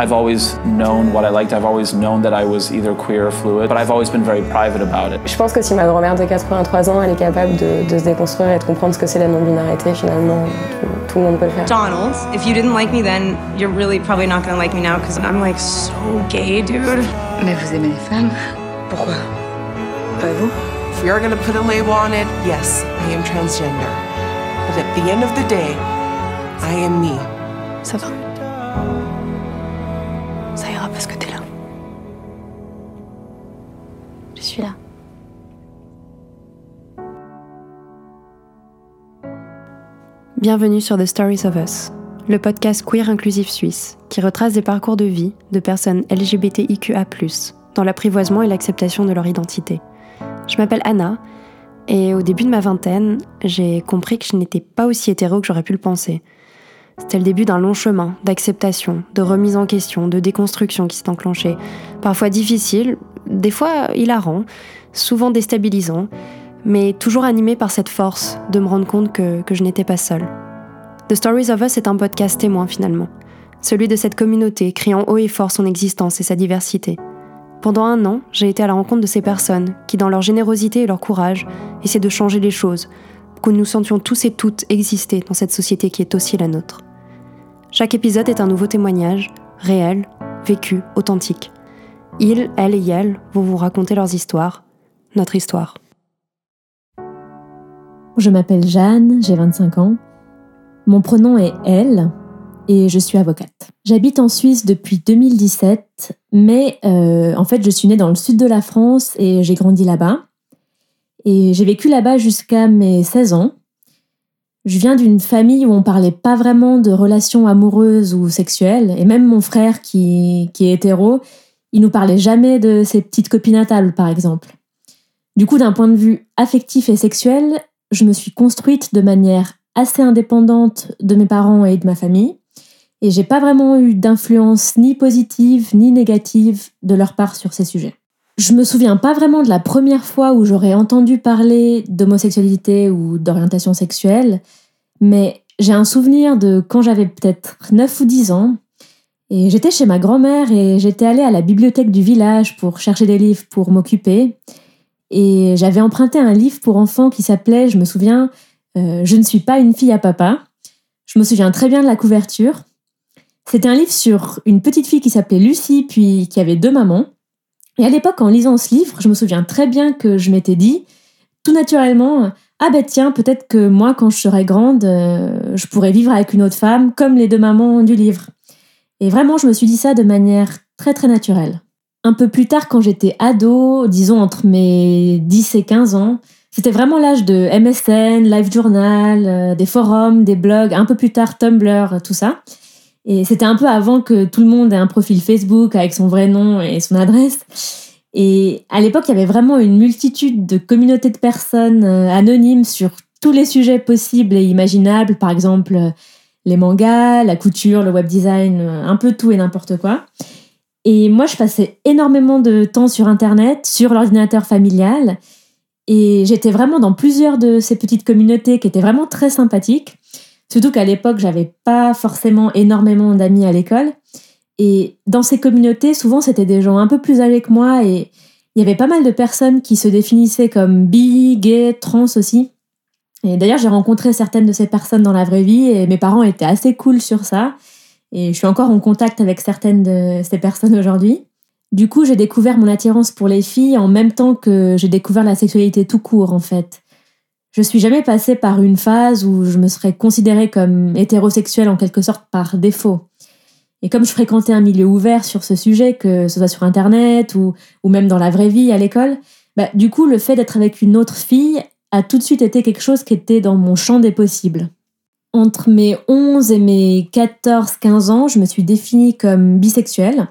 I've always known what I liked. I've always known that I was either queer or fluid, but I've always been very private about it. Je pense que si ma grand-mère de 83 ans, elle est capable de, de se déconstruire et de comprendre ce que c'est la non-binarité, finalement, tout, tout, le monde peut le faire. Donald, if you didn't like me then, you're really probably not gonna like me now because I'm like so gay, dude. Mais vous aimez les femmes Pourquoi Pas vous If we are gonna put a label on it, yes, I am transgender. But at the end of the day, I am me. Ça va. Bienvenue sur The Stories of Us, le podcast queer inclusif suisse qui retrace des parcours de vie de personnes LGBTIQA, dans l'apprivoisement et l'acceptation de leur identité. Je m'appelle Anna et au début de ma vingtaine, j'ai compris que je n'étais pas aussi hétéro que j'aurais pu le penser. C'était le début d'un long chemin d'acceptation, de remise en question, de déconstruction qui s'est enclenché. Parfois difficile, des fois hilarant, souvent déstabilisant, mais toujours animé par cette force de me rendre compte que, que je n'étais pas seule. The Stories of Us est un podcast témoin finalement, celui de cette communauté criant haut et fort son existence et sa diversité. Pendant un an, j'ai été à la rencontre de ces personnes qui, dans leur générosité et leur courage, essaient de changer les choses, pour que nous sentions tous et toutes exister dans cette société qui est aussi la nôtre. Chaque épisode est un nouveau témoignage, réel, vécu, authentique. Ils, elles et elles vont vous raconter leurs histoires, notre histoire. Je m'appelle Jeanne, j'ai 25 ans. Mon prénom est Elle et je suis avocate. J'habite en Suisse depuis 2017, mais euh, en fait je suis née dans le sud de la France et j'ai grandi là-bas. Et j'ai vécu là-bas jusqu'à mes 16 ans. Je viens d'une famille où on parlait pas vraiment de relations amoureuses ou sexuelles, et même mon frère qui, qui est hétéro, il nous parlait jamais de ses petites copines natales, par exemple. Du coup, d'un point de vue affectif et sexuel, je me suis construite de manière assez indépendante de mes parents et de ma famille, et j'ai pas vraiment eu d'influence ni positive ni négative de leur part sur ces sujets. Je me souviens pas vraiment de la première fois où j'aurais entendu parler d'homosexualité ou d'orientation sexuelle, mais j'ai un souvenir de quand j'avais peut-être 9 ou 10 ans, et j'étais chez ma grand-mère et j'étais allée à la bibliothèque du village pour chercher des livres pour m'occuper, et j'avais emprunté un livre pour enfants qui s'appelait, je me souviens, euh, Je ne suis pas une fille à papa. Je me souviens très bien de la couverture. C'était un livre sur une petite fille qui s'appelait Lucie, puis qui avait deux mamans. Et à l'époque, en lisant ce livre, je me souviens très bien que je m'étais dit, tout naturellement, ah ben tiens, peut-être que moi, quand je serai grande, euh, je pourrais vivre avec une autre femme, comme les deux mamans du livre. Et vraiment, je me suis dit ça de manière très très naturelle. Un peu plus tard, quand j'étais ado, disons entre mes 10 et 15 ans, c'était vraiment l'âge de MSN, Live Journal, euh, des forums, des blogs, un peu plus tard Tumblr, tout ça. Et c'était un peu avant que tout le monde ait un profil Facebook avec son vrai nom et son adresse. Et à l'époque, il y avait vraiment une multitude de communautés de personnes euh, anonymes sur tous les sujets possibles et imaginables, par exemple euh, les mangas, la couture, le web design, un peu tout et n'importe quoi. Et moi, je passais énormément de temps sur Internet, sur l'ordinateur familial, et j'étais vraiment dans plusieurs de ces petites communautés qui étaient vraiment très sympathiques. Surtout qu'à l'époque, j'avais pas forcément énormément d'amis à l'école. Et dans ces communautés, souvent, c'était des gens un peu plus âgés que moi et il y avait pas mal de personnes qui se définissaient comme bi, gay, trans aussi. Et d'ailleurs, j'ai rencontré certaines de ces personnes dans la vraie vie et mes parents étaient assez cool sur ça. Et je suis encore en contact avec certaines de ces personnes aujourd'hui. Du coup, j'ai découvert mon attirance pour les filles en même temps que j'ai découvert la sexualité tout court, en fait. Je suis jamais passée par une phase où je me serais considérée comme hétérosexuelle en quelque sorte par défaut. Et comme je fréquentais un milieu ouvert sur ce sujet, que ce soit sur Internet ou, ou même dans la vraie vie à l'école, bah, du coup, le fait d'être avec une autre fille a tout de suite été quelque chose qui était dans mon champ des possibles. Entre mes 11 et mes 14-15 ans, je me suis définie comme bisexuelle.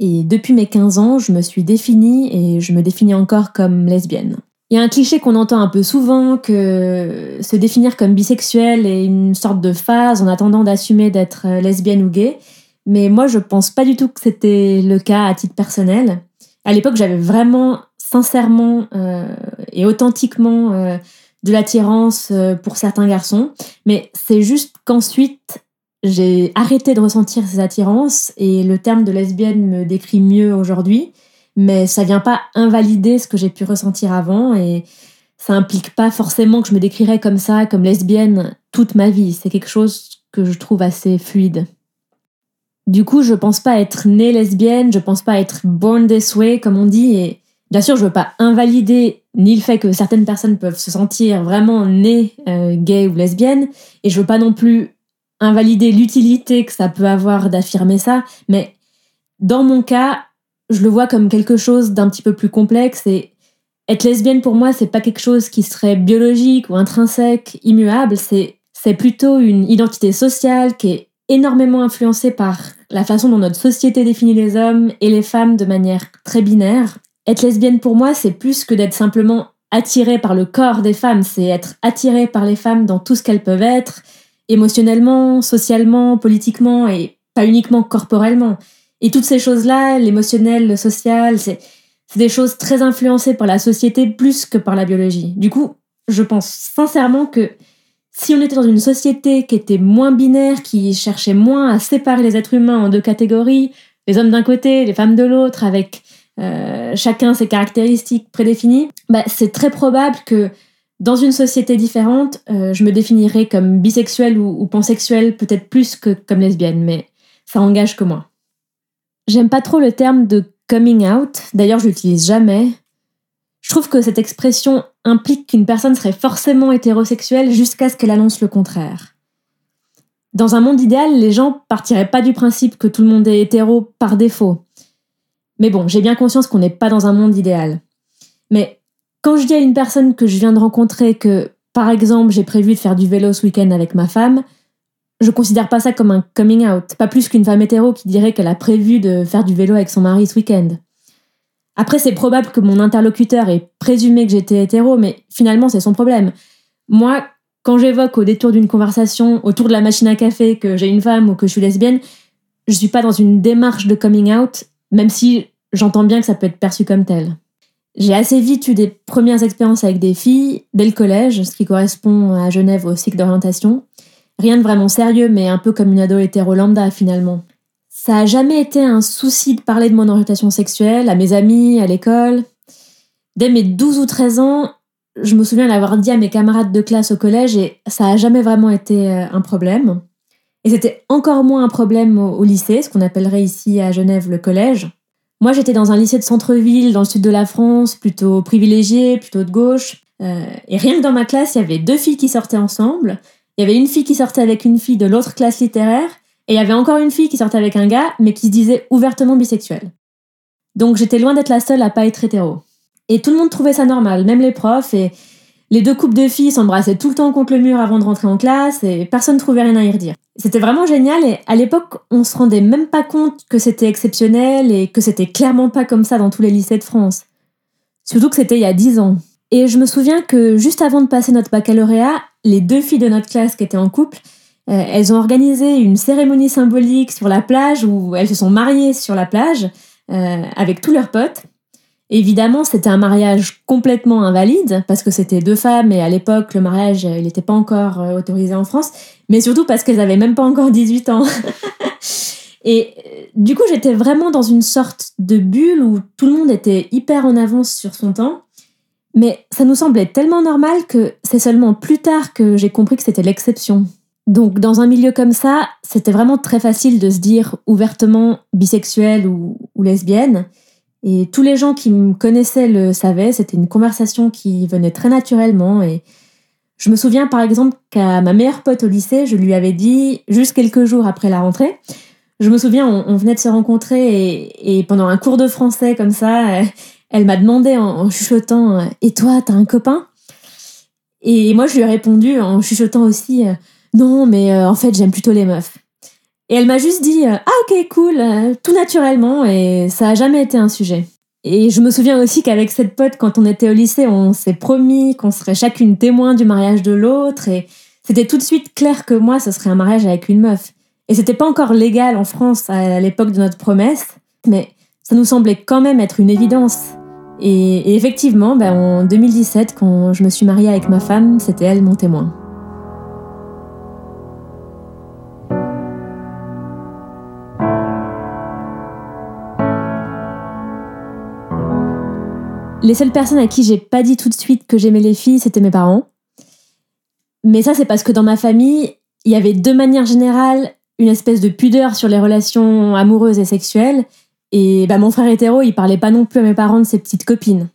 Et depuis mes 15 ans, je me suis définie et je me définis encore comme lesbienne. Il y a un cliché qu'on entend un peu souvent que se définir comme bisexuel est une sorte de phase en attendant d'assumer d'être lesbienne ou gay. Mais moi, je pense pas du tout que c'était le cas à titre personnel. À l'époque, j'avais vraiment sincèrement euh, et authentiquement euh, de l'attirance pour certains garçons. Mais c'est juste qu'ensuite, j'ai arrêté de ressentir ces attirances et le terme de lesbienne me décrit mieux aujourd'hui, mais ça vient pas invalider ce que j'ai pu ressentir avant et ça implique pas forcément que je me décrirais comme ça, comme lesbienne, toute ma vie. C'est quelque chose que je trouve assez fluide. Du coup, je pense pas être née lesbienne, je pense pas être born this way, comme on dit, et bien sûr, je veux pas invalider ni le fait que certaines personnes peuvent se sentir vraiment nées euh, gay ou lesbiennes, et je veux pas non plus invalider l'utilité que ça peut avoir d'affirmer ça, mais dans mon cas, je le vois comme quelque chose d'un petit peu plus complexe et être lesbienne pour moi, c'est pas quelque chose qui serait biologique ou intrinsèque, immuable, c'est plutôt une identité sociale qui est énormément influencée par la façon dont notre société définit les hommes et les femmes de manière très binaire. Être lesbienne pour moi, c'est plus que d'être simplement attirée par le corps des femmes, c'est être attirée par les femmes dans tout ce qu'elles peuvent être, émotionnellement, socialement, politiquement et pas uniquement corporellement. Et toutes ces choses-là, l'émotionnel, le social, c'est des choses très influencées par la société plus que par la biologie. Du coup, je pense sincèrement que si on était dans une société qui était moins binaire, qui cherchait moins à séparer les êtres humains en deux catégories, les hommes d'un côté, les femmes de l'autre, avec euh, chacun ses caractéristiques prédéfinies, bah, c'est très probable que dans une société différente, euh, je me définirais comme bisexuelle ou, pansexuelle, peut-être plus que comme lesbienne, mais ça engage que moi. J'aime pas trop le terme de coming out, d'ailleurs je l'utilise jamais. Je trouve que cette expression implique qu'une personne serait forcément hétérosexuelle jusqu'à ce qu'elle annonce le contraire. Dans un monde idéal, les gens partiraient pas du principe que tout le monde est hétéro par défaut. Mais bon, j'ai bien conscience qu'on n'est pas dans un monde idéal. Mais quand je dis à une personne que je viens de rencontrer que, par exemple, j'ai prévu de faire du vélo ce week-end avec ma femme, je considère pas ça comme un coming out, pas plus qu'une femme hétéro qui dirait qu'elle a prévu de faire du vélo avec son mari ce week-end. Après, c'est probable que mon interlocuteur ait présumé que j'étais hétéro, mais finalement, c'est son problème. Moi, quand j'évoque au détour d'une conversation autour de la machine à café que j'ai une femme ou que je suis lesbienne, je suis pas dans une démarche de coming out, même si j'entends bien que ça peut être perçu comme tel. J'ai assez vite eu des premières expériences avec des filles dès le collège, ce qui correspond à Genève au cycle d'orientation. Rien de vraiment sérieux, mais un peu comme une ado hétéro lambda finalement. Ça a jamais été un souci de parler de mon orientation sexuelle à mes amis, à l'école. Dès mes 12 ou 13 ans, je me souviens l'avoir dit à mes camarades de classe au collège et ça a jamais vraiment été euh, un problème. Et c'était encore moins un problème au lycée, ce qu'on appellerait ici à Genève le collège. Moi, j'étais dans un lycée de centre-ville, dans le sud de la France, plutôt privilégié, plutôt de gauche. Euh, et rien que dans ma classe, il y avait deux filles qui sortaient ensemble. Il y avait une fille qui sortait avec une fille de l'autre classe littéraire. Et il y avait encore une fille qui sortait avec un gars, mais qui se disait ouvertement bisexuelle. Donc j'étais loin d'être la seule à pas être hétéro. Et tout le monde trouvait ça normal, même les profs. Et les deux couples de filles s'embrassaient tout le temps contre le mur avant de rentrer en classe et personne ne trouvait rien à y redire. C'était vraiment génial et à l'époque, on se rendait même pas compte que c'était exceptionnel et que c'était clairement pas comme ça dans tous les lycées de France. Surtout que c'était il y a dix ans. Et je me souviens que juste avant de passer notre baccalauréat, les deux filles de notre classe qui étaient en couple, euh, elles ont organisé une cérémonie symbolique sur la plage où elles se sont mariées sur la plage euh, avec tous leurs potes. Évidemment, c'était un mariage complètement invalide parce que c'était deux femmes et à l'époque, le mariage, il n'était pas encore euh, autorisé en France, mais surtout parce qu'elles n'avaient même pas encore 18 ans. et euh, du coup, j'étais vraiment dans une sorte de bulle où tout le monde était hyper en avance sur son temps. Mais ça nous semblait tellement normal que c'est seulement plus tard que j'ai compris que c'était l'exception. Donc dans un milieu comme ça, c'était vraiment très facile de se dire ouvertement bisexuelle ou, ou lesbienne. Et tous les gens qui me connaissaient le savaient, c'était une conversation qui venait très naturellement. Et je me souviens par exemple qu'à ma meilleure pote au lycée, je lui avais dit, juste quelques jours après la rentrée, je me souviens, on, venait de se rencontrer et, pendant un cours de français comme ça, elle, m'a demandé en, chuchotant Et toi, t'as un copain? Et moi, je lui ai répondu en chuchotant aussi Non, mais euh, en fait, j'aime plutôt les meufs. Et elle m'a juste dit Ah, ok, cool, euh, tout naturellement, et ça a jamais été un sujet. Et je me souviens aussi qu'avec cette pote, quand on était au lycée, on s'est promis qu'on serait chacune témoin du mariage de l'autre, et c'était tout de suite clair que moi, ce serait un mariage avec une meuf. Et c'était pas encore légal en France à l'époque de notre promesse, mais ça nous semblait quand même être une évidence. Et, effectivement, ben, en 2017, quand je me suis mariée avec ma femme, c'était elle mon témoin. Les seules personnes à qui j'ai pas dit tout de suite que j'aimais les filles, c'était mes parents. Mais ça, c'est parce que dans ma famille, il y avait de manière générale une espèce de pudeur sur les relations amoureuses et sexuelles. Et bah, mon frère hétéro, il parlait pas non plus à mes parents de ses petites copines.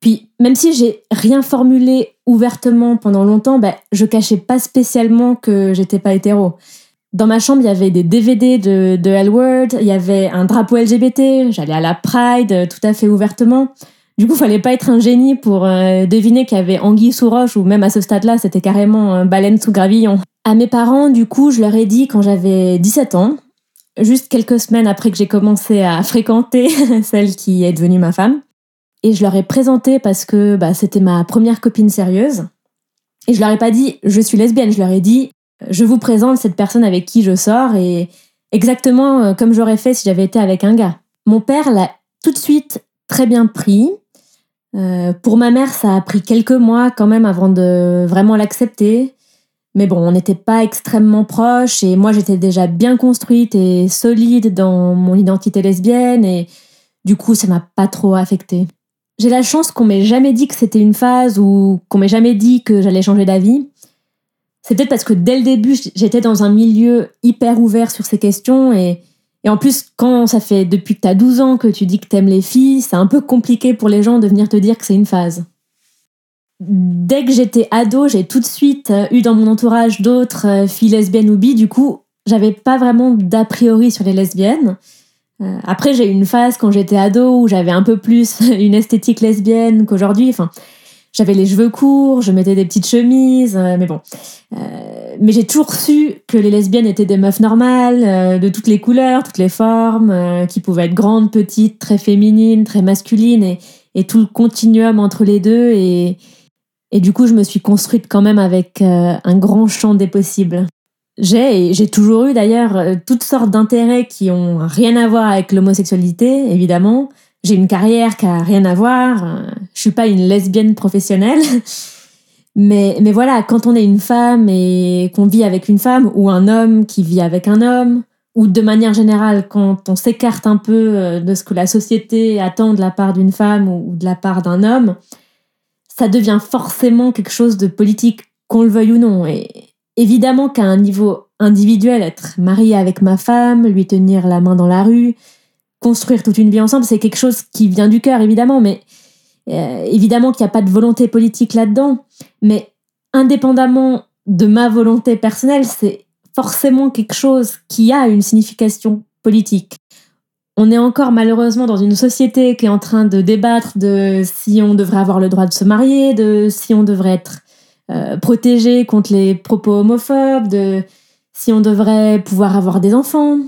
Puis, même si j'ai rien formulé ouvertement pendant longtemps, bah, je cachais pas spécialement que j'étais pas hétéro. Dans ma chambre, il y avait des DVD de, de L-Word, il y avait un drapeau LGBT, j'allais à la Pride tout à fait ouvertement. Du coup, fallait pas être un génie pour euh, deviner qu'il y avait anguille sous roche ou même à ce stade-là, c'était carrément baleine sous gravillon. À mes parents, du coup, je leur ai dit quand j'avais 17 ans, juste quelques semaines après que j'ai commencé à fréquenter celle qui est devenue ma femme. Et je leur ai présenté parce que bah, c'était ma première copine sérieuse. Et je leur ai pas dit je suis lesbienne, je leur ai dit je vous présente cette personne avec qui je sors et exactement euh, comme j'aurais fait si j'avais été avec un gars. Mon père l'a tout de suite très bien pris. Euh, pour ma mère, ça a pris quelques mois quand même avant de vraiment l'accepter. Mais bon, on n'était pas extrêmement proches et moi j'étais déjà bien construite et solide dans mon identité lesbienne et du coup ça m'a pas trop affectée. J'ai la chance qu'on m'ait jamais dit que c'était une phase ou qu'on m'ait jamais dit que j'allais changer d'avis. C'est peut-être parce que dès le début, j'étais dans un milieu hyper ouvert sur ces questions et, et en plus, quand ça fait depuis que tu as 12 ans que tu dis que t'aimes les filles, c'est un peu compliqué pour les gens de venir te dire que c'est une phase. Dès que j'étais ado, j'ai tout de suite euh, eu dans mon entourage d'autres euh, filles lesbiennes ou bi, du coup, j'avais pas vraiment d'a priori sur les lesbiennes. Euh, après, j'ai eu une phase quand j'étais ado où j'avais un peu plus une esthétique lesbienne qu'aujourd'hui. Enfin, j'avais les cheveux courts, je mettais des petites chemises, euh, mais bon. Euh, mais j'ai toujours su que les lesbiennes étaient des meufs normales, euh, de toutes les couleurs, toutes les formes, qui pouvaient être grandes, petites, très féminines, très masculines, et, tout le continuum entre les deux. Et, et du coup, je me suis construite quand même avec un grand champ des possibles. J'ai, j'ai toujours eu d'ailleurs, toutes sortes d'intérêts qui ont rien à voir avec l'homosexualité, évidemment. J'ai une carrière qui a rien à voir. Je suis pas une lesbienne professionnelle. Mais, mais voilà, quand on est une femme et qu'on vit avec une femme ou un homme qui vit avec un homme, ou de manière générale, quand on s'écarte un peu euh, de ce que la société attend de la part d'une femme ou de la part d'un homme, ça devient forcément quelque chose de politique, qu'on le veuille ou non. Et évidemment qu'à un niveau individuel, être marié avec ma femme, lui tenir la main dans la rue, construire toute une vie ensemble, c'est quelque chose qui vient du cœur, évidemment, mais euh, évidemment qu'il n'y a pas de volonté politique là-dedans. Mais indépendamment de ma volonté personnelle, c'est forcément quelque chose qui a une signification politique. On est encore malheureusement dans une société qui est en train de débattre de si on devrait avoir le droit de se marier, de si on devrait être euh, protégé contre les propos homophobes, de si on devrait pouvoir avoir des enfants.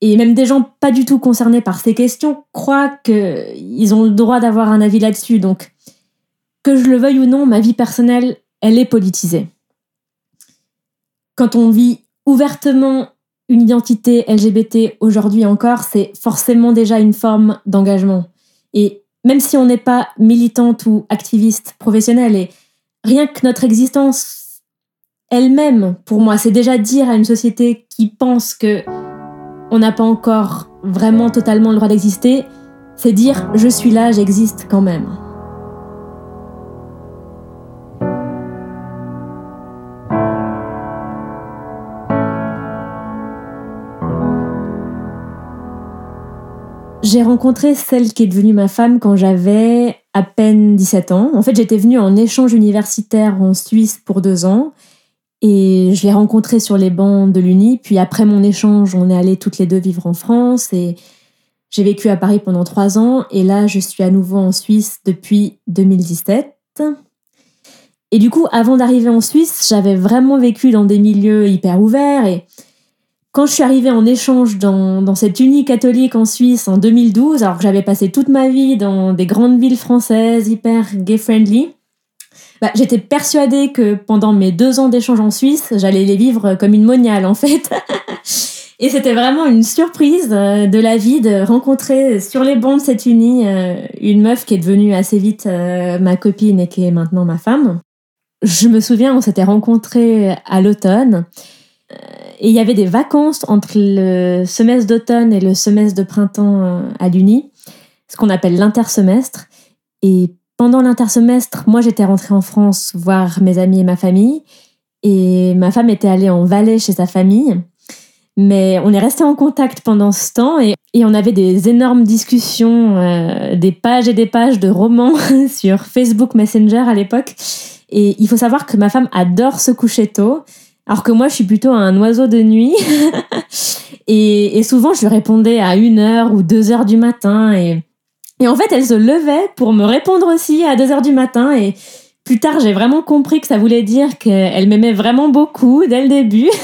Et même des gens pas du tout concernés par ces questions croient qu'ils ont le droit d'avoir un avis là-dessus. Donc, que je le veuille ou non, ma vie personnelle, elle est politisée. Quand on vit ouvertement une identité LGBT aujourd'hui encore, c'est forcément déjà une forme d'engagement. Et même si on n'est pas militante ou activiste professionnelle, et rien que notre existence elle-même, pour moi, c'est déjà dire à une société qui pense que on n'a pas encore vraiment totalement le droit d'exister, c'est dire je suis là, j'existe quand même. J'ai rencontré celle qui est devenue ma femme quand j'avais à peine 17 ans. En fait, j'étais venue en échange universitaire en Suisse pour deux ans et je l'ai rencontré sur les bancs de l'Uni. Puis après mon échange, on est allé toutes les deux vivre en France et j'ai vécu à Paris pendant trois ans. Et là, je suis à nouveau en Suisse depuis 2017. Et du coup, avant d'arriver en Suisse, j'avais vraiment vécu dans des milieux hyper ouverts. Et quand je suis arrivée en échange dans, dans cette uni catholique en Suisse en 2012, alors que j'avais passé toute ma vie dans des grandes villes françaises hyper gay-friendly, bah, j'étais persuadée que pendant mes deux ans d'échange en Suisse, j'allais les vivre comme une moniale en fait. Et c'était vraiment une surprise euh, de la vie de rencontrer sur les bancs de cette uni euh, une meuf qui est devenue assez vite euh, ma copine et qui est maintenant ma femme. Je me souviens, on s'était rencontrés à l'automne et il y avait des vacances entre le semestre d'automne et le semestre de printemps à l'Uni, ce qu'on appelle l'intersemestre. Et pendant l'intersemestre, moi j'étais rentrée en France voir mes amis et ma famille. Et ma femme était allée en Valais chez sa famille. Mais on est resté en contact pendant ce temps et, on avait des énormes discussions, euh, des pages et des pages de romans sur Facebook Messenger à l'époque. Et il faut savoir que ma femme adore se coucher tôt, alors que moi je suis plutôt un oiseau de nuit. et, souvent je lui répondais à 1h ou 2h du matin. Et, et en fait elle se levait pour me répondre aussi à 2h du matin. Et plus tard j'ai vraiment compris que ça voulait dire qu'elle m'aimait vraiment beaucoup dès le début.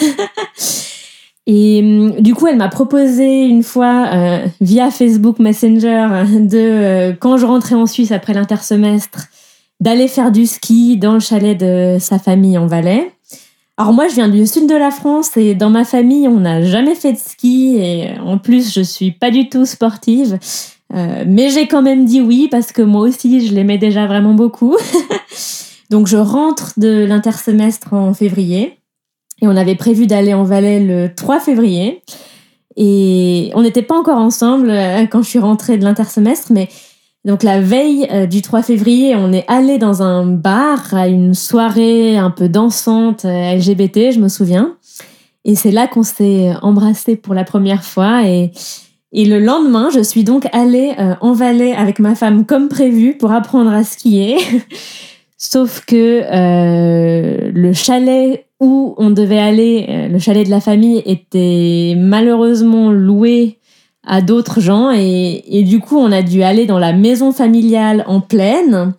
Et hum, du coup, elle m'a proposé une fois euh, via Facebook Messenger de euh, quand je rentrais en Suisse après l'intersemestre d'aller faire du ski dans le chalet de sa famille en Valais. Alors moi, je viens du sud de la France et dans ma famille, on n'a jamais fait de ski et en plus, je suis pas du tout sportive. Euh, mais j'ai quand même dit oui parce que moi aussi, je l'aimais déjà vraiment beaucoup. Donc je rentre de l'intersemestre en février. Et on avait prévu d'aller en Valais le 3 février. Et on n'était pas encore ensemble euh, quand je suis rentrée de l'intersemestre, mais donc la veille euh, du 3 février, on est allé dans un bar à une soirée un peu dansante LGBT, je me souviens. Et c'est là qu'on s'est embrassé pour la première fois. Et, et le lendemain, je suis donc allée en Valais avec ma femme comme prévu pour apprendre à skier. Sauf que le chalet où on devait aller, euh, le chalet de la famille était malheureusement loué à d'autres gens et, du coup on a dû aller dans la maison familiale en pleine.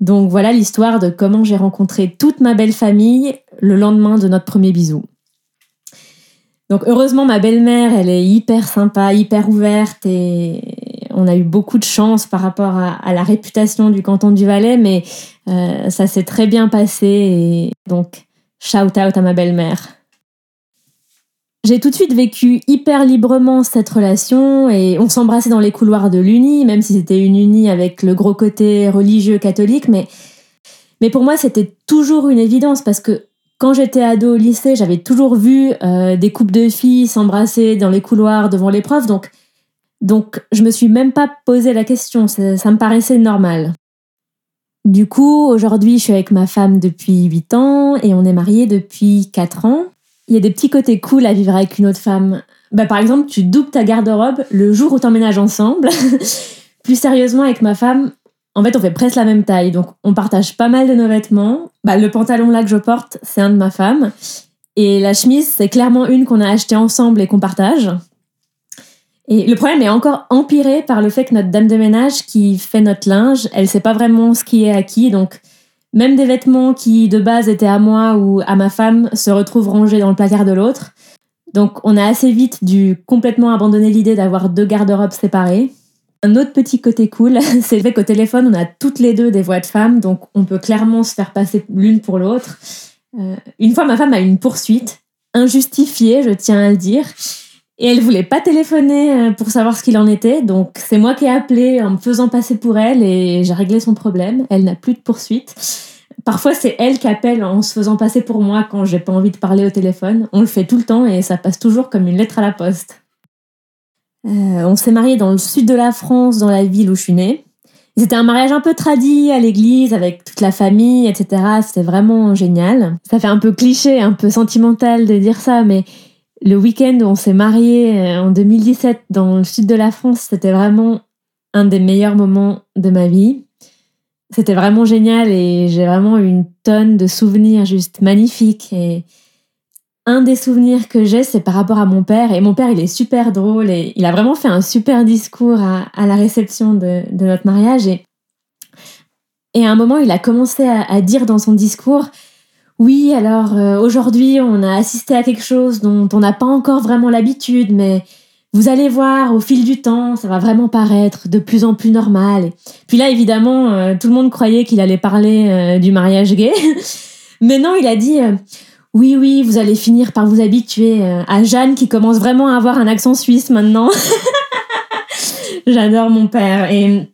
Donc voilà l'histoire de comment j'ai rencontré toute ma belle famille le lendemain de notre premier bisou. Donc heureusement ma belle-mère elle est hyper sympa, hyper ouverte et on a eu beaucoup de chance par rapport à, la réputation du canton du Valais, mais euh, ça s'est très bien passé et donc Shout out à ma belle-mère. J'ai tout de suite vécu hyper librement cette relation et on s'embrassait dans les couloirs de l'Uni, même si c'était une Uni avec le gros côté religieux catholique, mais, mais pour moi c'était toujours une évidence parce que quand j'étais ado au lycée, j'avais toujours vu euh, des couples de filles s'embrasser dans les couloirs devant les profs, donc, donc je me suis même pas posé la question, ça me paraissait normal. Du coup, aujourd'hui, je suis avec ma femme depuis 8 ans et on est mariés depuis 4 ans. Il y a des petits côtés cool à vivre avec une autre femme. Bah, par exemple, tu doubles ta garde-robe le jour où t'emménages ensemble. Plus sérieusement, avec ma femme, en fait, on fait presque la même taille. Donc, on partage pas mal de nos vêtements. Bah, le pantalon là que je porte, c'est un de ma femme. Et la chemise, c'est clairement une qu'on a achetée ensemble et qu'on partage. Et le problème est encore empiré par le fait que notre dame de ménage qui fait notre linge, elle sait pas vraiment ce qui est à qui. Donc, même des vêtements qui de base étaient à moi ou à ma femme se retrouvent rangés dans le placard de l'autre. Donc, on a assez vite dû complètement abandonner l'idée d'avoir deux garde-robes séparées. Un autre petit côté cool, c'est le fait qu'au téléphone, on a toutes les deux des voix de femmes, donc on peut clairement se faire passer l'une pour l'autre. Euh, une fois, ma femme a eu une poursuite, injustifiée, je tiens à le dire. Et elle voulait pas téléphoner euh, pour savoir ce qu'il en était, donc c'est moi qui ai appelé en me faisant passer pour elle et j'ai réglé son problème. Elle n'a plus de poursuite. Parfois, c'est elle qui appelle en se faisant passer pour moi quand j'ai pas envie de parler au téléphone. On le fait tout le temps et ça passe toujours comme une lettre à la poste. Euh, on s'est mariés dans le sud de la France, dans la ville où je suis née. C'était un mariage un peu tradit à l'église avec toute la famille, etc. C'était vraiment génial. Ça fait un peu cliché, un peu sentimental de dire ça, mais le week-end où on s'est mariés euh, en 2017 dans le sud de la France, c'était vraiment un des meilleurs moments de ma vie. C'était vraiment génial et j'ai vraiment une tonne de souvenirs juste magnifiques. Et un des souvenirs que j'ai, c'est par rapport à mon père. Et mon père, il est super drôle et il a vraiment fait un super discours à, la réception de, notre mariage. Et, à un moment, il a commencé à dire dans son discours oui, alors euh, aujourd'hui, on a assisté à quelque chose dont on n'a pas encore vraiment l'habitude, mais vous allez voir, au fil du temps, ça va vraiment paraître de plus en plus normal. Puis là, évidemment, euh, tout le monde croyait qu'il allait parler euh, du mariage gay. mais non, il a dit oui, oui, vous allez finir par vous habituer à Jeanne qui commence vraiment à avoir un accent suisse maintenant. J'adore mon père. Et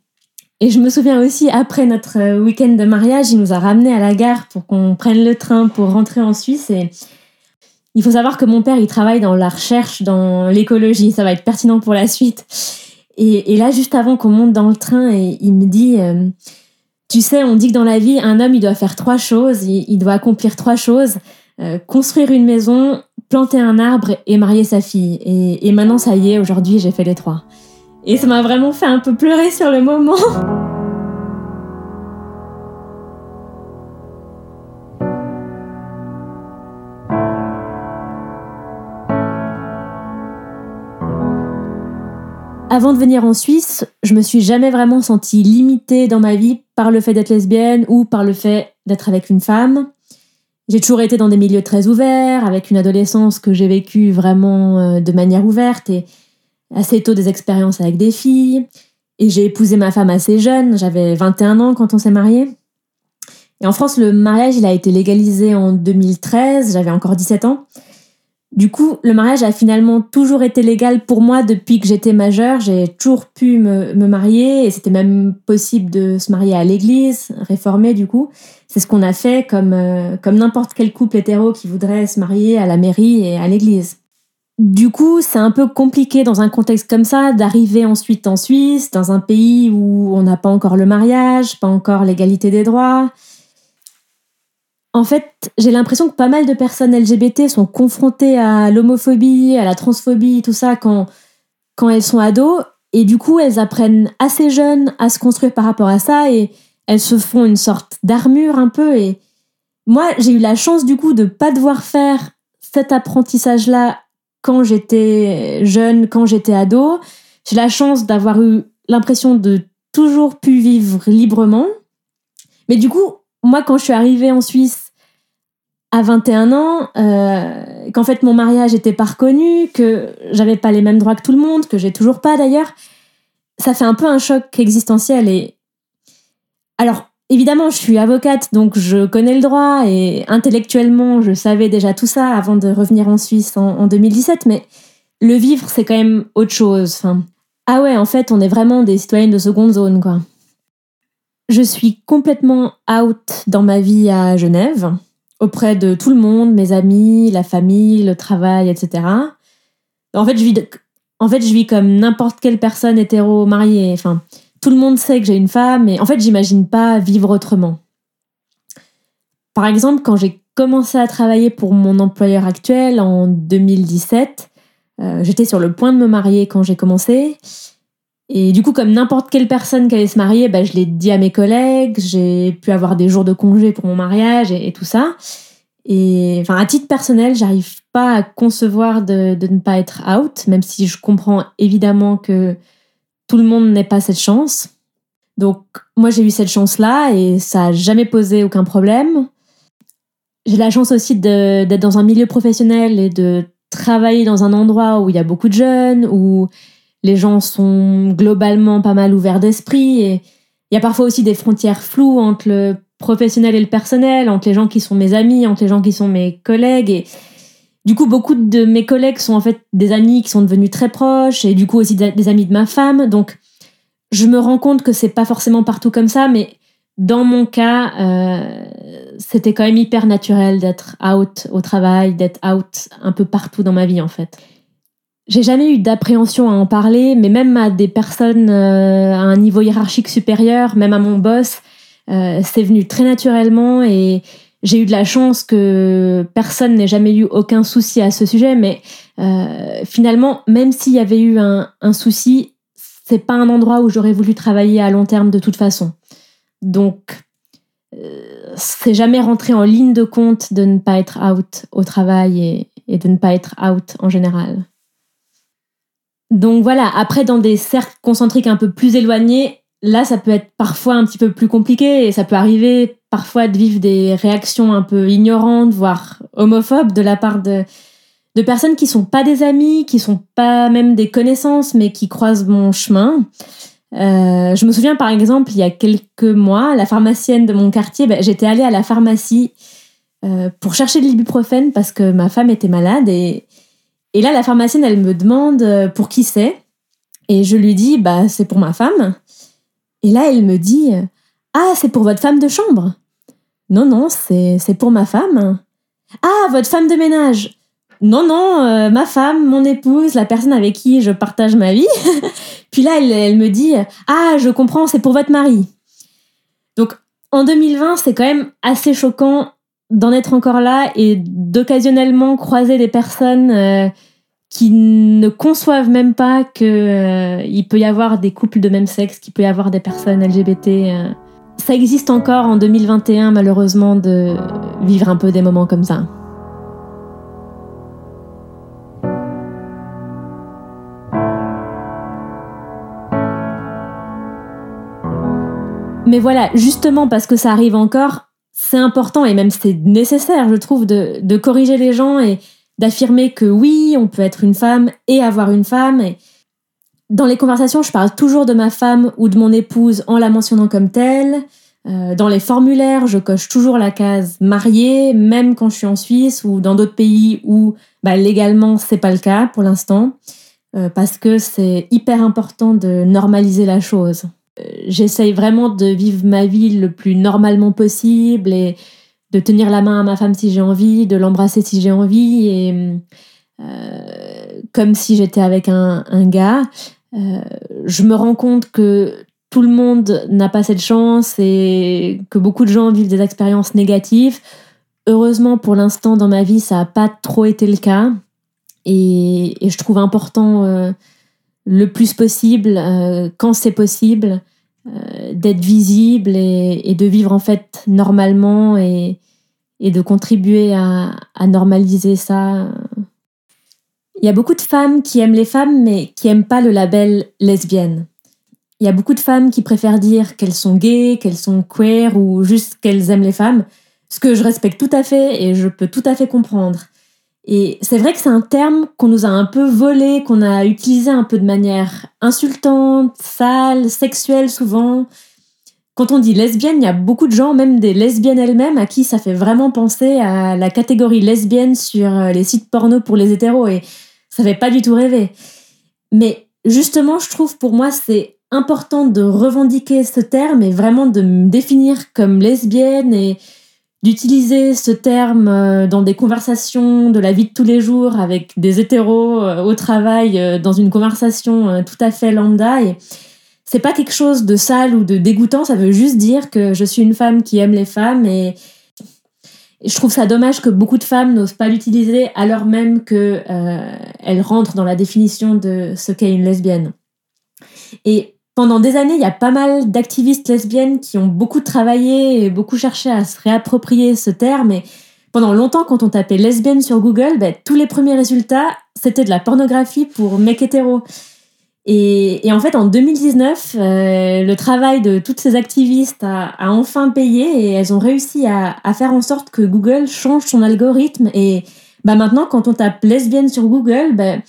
et je me souviens aussi, après notre euh, week-end de mariage, il nous a ramenés à la gare pour qu'on prenne le train pour rentrer en Suisse. Et il faut savoir que mon père, il travaille dans la recherche, dans l'écologie. Ça va être pertinent pour la suite. Et, là, juste avant qu'on monte dans le train, et il me dit, euh, tu sais, on dit que dans la vie, un homme, il doit faire trois choses, il, doit accomplir trois choses, euh, construire une maison, planter un arbre et marier sa fille. Et, et maintenant, ça y est, aujourd'hui, j'ai fait les trois. Et ça m'a vraiment fait un peu pleurer sur le moment. Avant de venir en Suisse, je me suis jamais vraiment sentie limitée dans ma vie par le fait d'être lesbienne ou par le fait d'être avec une femme. J'ai toujours été dans des milieux très ouverts, avec une adolescence que j'ai vécue vraiment euh, de manière ouverte et assez tôt des expériences avec des filles. Et j'ai épousé ma femme assez jeune, j'avais 21 ans quand on s'est mariés. Et en France, le mariage, il a été légalisé en 2013, j'avais encore 17 ans. Du coup, le mariage a finalement toujours été légal pour moi depuis que j'étais majeure. J'ai toujours pu me, marier et c'était même possible de se marier à l'église, réformée du coup. C'est ce qu'on a fait comme, euh, comme n'importe quel couple hétéro qui voudrait se marier à la mairie et à l'église. Du coup, c'est un peu compliqué dans un contexte comme ça d'arriver ensuite en Suisse, dans un pays où on n'a pas encore le mariage, pas encore l'égalité des droits. En fait, j'ai l'impression que pas mal de personnes LGBT sont confrontées à l'homophobie, à la transphobie, tout ça quand, quand elles sont ados. Et du coup, elles apprennent assez jeunes à se construire par rapport à ça et elles se font une sorte d'armure un peu. Et moi, j'ai eu la chance du coup de pas devoir faire cet apprentissage-là quand j'étais jeune, quand j'étais ado. J'ai la chance d'avoir eu l'impression de toujours pu vivre librement. Mais du coup, moi, quand je suis arrivée en Suisse à 21 ans, euh, qu'en fait mon mariage était pas reconnu, que j'avais pas les mêmes droits que tout le monde, que j'ai toujours pas d'ailleurs, ça fait un peu un choc existentiel. Et alors évidemment, je suis avocate, donc je connais le droit et intellectuellement, je savais déjà tout ça avant de revenir en Suisse en, 2017, mais le vivre, c'est quand même autre chose. ah ouais, en fait, on est vraiment des citoyennes de seconde zone, quoi. Je suis complètement out dans ma vie à Genève auprès de tout le monde, mes amis, la famille, le travail, etc. En fait, je vis, en comme n'importe quelle personne hétéro mariée. Enfin, tout le monde sait que j'ai une femme, et en fait, j'imagine pas vivre autrement. Par exemple, quand j'ai commencé à travailler pour mon employeur actuel en 2017, euh, j'étais sur le point de me marier quand j'ai commencé. Et du coup, comme n'importe quelle personne qui allait se marier, bah, je l'ai dit à mes collègues, j'ai pu avoir des jours de congé pour mon mariage et, tout ça. Et enfin, à titre personnel, j'arrive pas à concevoir de, de, ne pas être out, même si je comprends évidemment que tout le monde n'ait pas cette chance. Donc, moi, j'ai eu cette chance-là et ça a jamais posé aucun problème. J'ai la chance aussi d'être dans un milieu professionnel et de travailler dans un endroit où il y a beaucoup de jeunes, où les gens sont globalement pas mal ouverts d'esprit et il y a parfois aussi des frontières floues entre le professionnel et le personnel, entre les gens qui sont mes amis, entre les gens qui sont mes collègues et du coup beaucoup de mes collègues sont en fait des amis qui sont devenus très proches et du coup aussi des amis de ma femme donc je me rends compte que c'est pas forcément partout comme ça mais dans mon cas, euh, c'était quand même hyper naturel d'être out au travail, d'être out un peu partout dans ma vie en fait. J'ai jamais eu d'appréhension à en parler, mais même à des personnes euh, à un niveau hiérarchique supérieur, même à mon boss, euh, c'est venu très naturellement et j'ai eu de la chance que personne n'ait jamais eu aucun souci à ce sujet. Mais euh, finalement, même s'il y avait eu un, un souci, c'est pas un endroit où j'aurais voulu travailler à long terme de toute façon. Donc, c'est jamais rentré en ligne de compte de ne pas être out au travail et de ne pas être out en général. Donc voilà, après dans des cercles concentriques un peu plus éloignés, là ça peut être parfois un petit peu plus compliqué et ça peut arriver parfois de vivre des réactions un peu ignorantes, voire homophobes de la part de, personnes qui sont pas des amis, qui sont pas même des connaissances, mais qui croisent mon chemin. Euh, je me souviens par exemple, il y a quelques mois, la pharmacienne de mon quartier, ben, j'étais allée à la pharmacie euh, pour chercher de l'ibuprofène parce que ma femme était malade et, et là, la pharmacienne, elle me demande euh, pour qui c'est. Et je lui dis, bah, c'est pour ma femme. Et là, elle me dit, ah, c'est pour votre femme de chambre. Non, non, c'est pour ma femme. Ah, votre femme de ménage. non, non, euh, ma femme, mon épouse, la personne avec qui je partage ma vie. Puis là, elle, elle, me dit Ah, je comprends, c'est pour votre mari. Donc, en 2020, c'est quand même assez choquant d'en être encore là et d'occasionnellement croiser des personnes euh, qui ne conçoivent même pas qu'il euh, peut y avoir des couples de même sexe, qu'il peut y avoir des personnes LGBT. Euh. Ça existe encore en 2021, malheureusement, de vivre un peu des moments comme ça. Mais voilà, justement parce que ça arrive encore, c'est important et même c'est nécessaire, je trouve, de, corriger les gens et d'affirmer que oui, on peut être une femme et avoir une femme. Et dans les conversations, je parle toujours de ma femme ou de mon épouse en la mentionnant comme telle. Euh, dans les formulaires, je coche toujours la case mariée, même quand je suis en Suisse ou dans d'autres pays où bah, légalement c'est pas le cas pour l'instant, euh, parce que c'est hyper important de normaliser la chose j'essaye vraiment de vivre ma vie le plus normalement possible et de tenir la main à ma femme si j'ai envie, de l'embrasser si j'ai envie, euh, comme si j'étais avec un, gars. Euh, je me rends compte que tout le monde n'a pas cette chance et que beaucoup de gens vivent des expériences négatives. Heureusement, pour l'instant, dans ma vie, ça n'a pas trop été le cas. Et, je trouve important euh, le plus possible, euh, quand c'est possible, euh, d'être visible et, de vivre en fait normalement et, de contribuer à, à, normaliser ça. Il y a beaucoup de femmes qui aiment les femmes mais qui aiment pas le label lesbienne. Il y a beaucoup de femmes qui préfèrent dire qu'elles sont gays, qu'elles sont queer ou juste qu'elles aiment les femmes, ce que je respecte tout à fait et je peux tout à fait comprendre. Et c'est vrai que c'est un terme qu'on nous a un peu volé, qu'on a utilisé un peu de manière insultante, sale, sexuelle souvent. Quand on dit lesbienne, il y a beaucoup de gens, même des lesbiennes elles-mêmes, à qui ça fait vraiment penser à la catégorie lesbienne sur euh, les sites porno pour les hétéros. Et ça fait pas du tout rêver. Mais justement, je trouve pour moi, c'est important de revendiquer ce terme et vraiment de me définir comme lesbienne et d'utiliser ce terme euh, dans des conversations de la vie de tous les jours avec des hétéros euh, au travail, euh, dans une conversation tout à fait lambda. Et c'est pas quelque chose de sale ou de dégoûtant, ça veut juste dire que je suis une femme qui aime les femmes et, je trouve ça dommage que beaucoup de femmes n'osent pas l'utiliser alors même qu'elles rentrent dans la définition de ce qu'est une lesbienne. Et pendant des années, il y a pas mal d'activistes lesbiennes qui ont beaucoup travaillé et beaucoup cherché à se réapproprier ce terme. Et pendant longtemps, quand on tapait lesbienne sur Google, ben, tous les premiers résultats, c'était de la pornographie pour mecs hétéros. Et, en fait, en 2019, euh, le travail de toutes ces activistes a, enfin payé et elles ont réussi à, faire en sorte que Google change son algorithme. Et bah maintenant, quand on tape lesbienne sur Google, ben,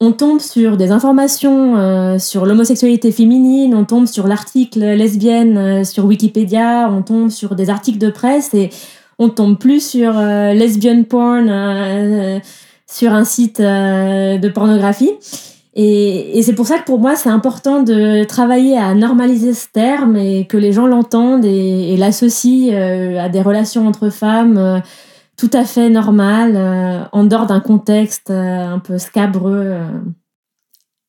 on tombe sur des informations euh, sur l'homosexualité féminine, on tombe sur l'article lesbienne euh, sur Wikipédia, on tombe sur des articles de presse et on tombe plus sur euh, lesbian porn sur un site de pornographie. Et, c'est pour ça que pour moi, c'est important de travailler à normaliser ce terme et que les gens l'entendent et, et l'associent à des relations entre femmes tout à fait normal, euh, en dehors d'un contexte euh, un peu scabreux. Euh.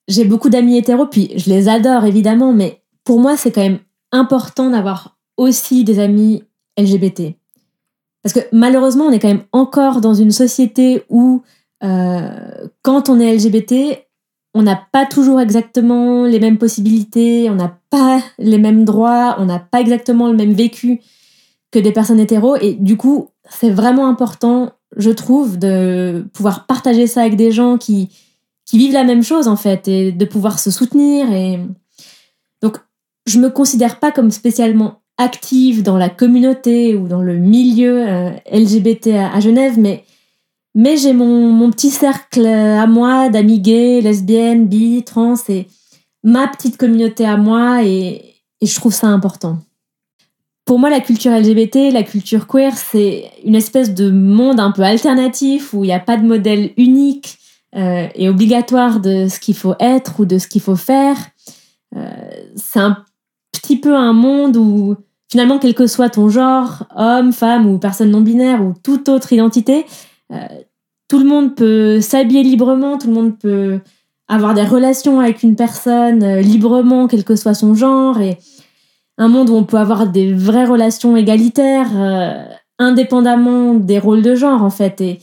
J'ai beaucoup d'amis hétéros, puis je les adore évidemment, mais pour moi, c'est quand même important d'avoir aussi des amis LGBT. Parce que malheureusement, on est quand même encore dans une société où, quand on est LGBT, on n'a pas toujours exactement les mêmes possibilités, on n'a pas les mêmes droits, on n'a pas exactement le même vécu que des personnes hétéros, et du coup, c'est vraiment important, je trouve, de pouvoir partager ça avec des gens qui, qui vivent la même chose en fait et de pouvoir se soutenir. Et donc, je me considère pas comme spécialement active dans la communauté ou dans le milieu euh, LGBT à, Genève, mais mais j'ai mon, mon, petit cercle à moi d'amis gays, lesbiennes, bi, trans et ma petite communauté à moi et, et je trouve ça important. Pour moi, la culture LGBT, la culture queer, c'est une espèce de monde un peu alternatif où il n'y a pas de modèle unique euh, et obligatoire de ce qu'il faut être ou de ce qu'il faut faire. Euh, c'est un petit peu un monde où finalement, quel que soit ton genre, homme, femme ou personne non binaire ou toute autre identité, euh, tout le monde peut s'habiller librement, tout le monde peut avoir des relations avec une personne librement, quel que soit son genre, et un monde où on peut avoir des vraies relations égalitaires, euh, indépendamment des rôles de genre, en fait. Et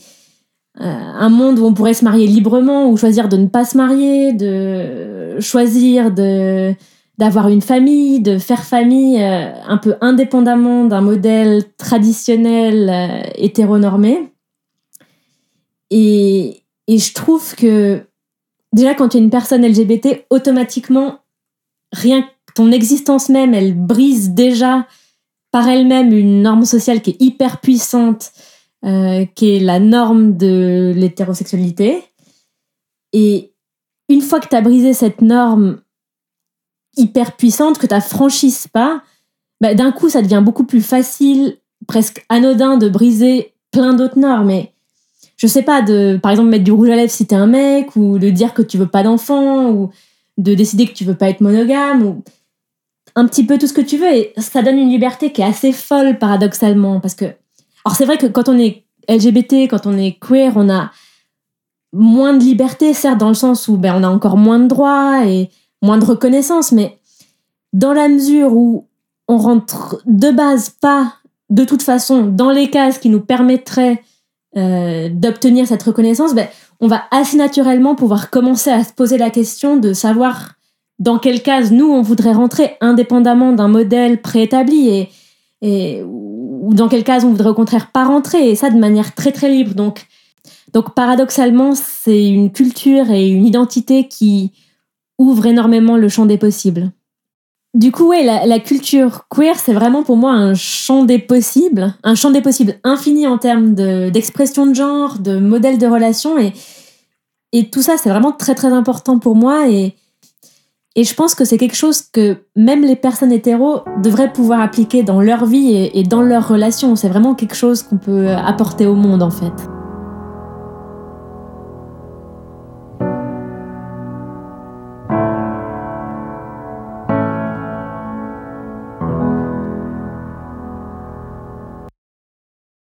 euh, un monde où on pourrait se marier librement ou choisir de ne pas se marier, de choisir de d'avoir une famille, de faire famille un peu indépendamment d'un modèle traditionnel hétéronormé. Et, et je trouve que déjà quand tu es une personne LGBT, automatiquement, rien que existence même, elle brise déjà par elle-même une norme sociale qui est hyper puissante, euh, qui est la norme de l'hétérosexualité. Et une fois que tu as brisé cette norme hyper puissante, que tu franchi ce pas, bah, d'un coup, ça devient beaucoup plus facile, presque anodin de briser plein d'autres normes. Et je sais pas, de par exemple mettre du rouge à lèvres si t'es un mec, ou de dire que tu veux pas d'enfant, ou de décider que tu veux pas être monogame, ou un petit peu tout ce que tu veux. Et ça donne une liberté qui est assez folle, paradoxalement. Parce que. Alors, c'est vrai que quand on est LGBT, quand on est queer, on a moins de liberté, certes, dans le sens où ben, on a encore moins de droits et moins de reconnaissance, mais dans la mesure où on rentre de base pas, de toute façon, dans les cases qui nous permettraient euh, d'obtenir cette reconnaissance, ben, on va assez naturellement pouvoir commencer à se poser la question de savoir dans quelle case nous on voudrait rentrer indépendamment d'un modèle préétabli et, ou dans quelle case on voudrait au contraire pas rentrer et ça de manière très très libre. Donc, donc paradoxalement, c'est une culture et une identité qui ouvre énormément le champ des possibles. Du coup, ouais, la, culture queer, c'est vraiment pour moi un champ des possibles, un champ des possibles infini en termes d'expression de, genre, de modèles de relations. Et, et tout ça, c'est vraiment très très important pour moi. Et, et je pense que c'est quelque chose que même les personnes hétéros devraient pouvoir appliquer dans leur vie et, dans leurs relations. C'est vraiment quelque chose qu'on peut apporter au monde en fait.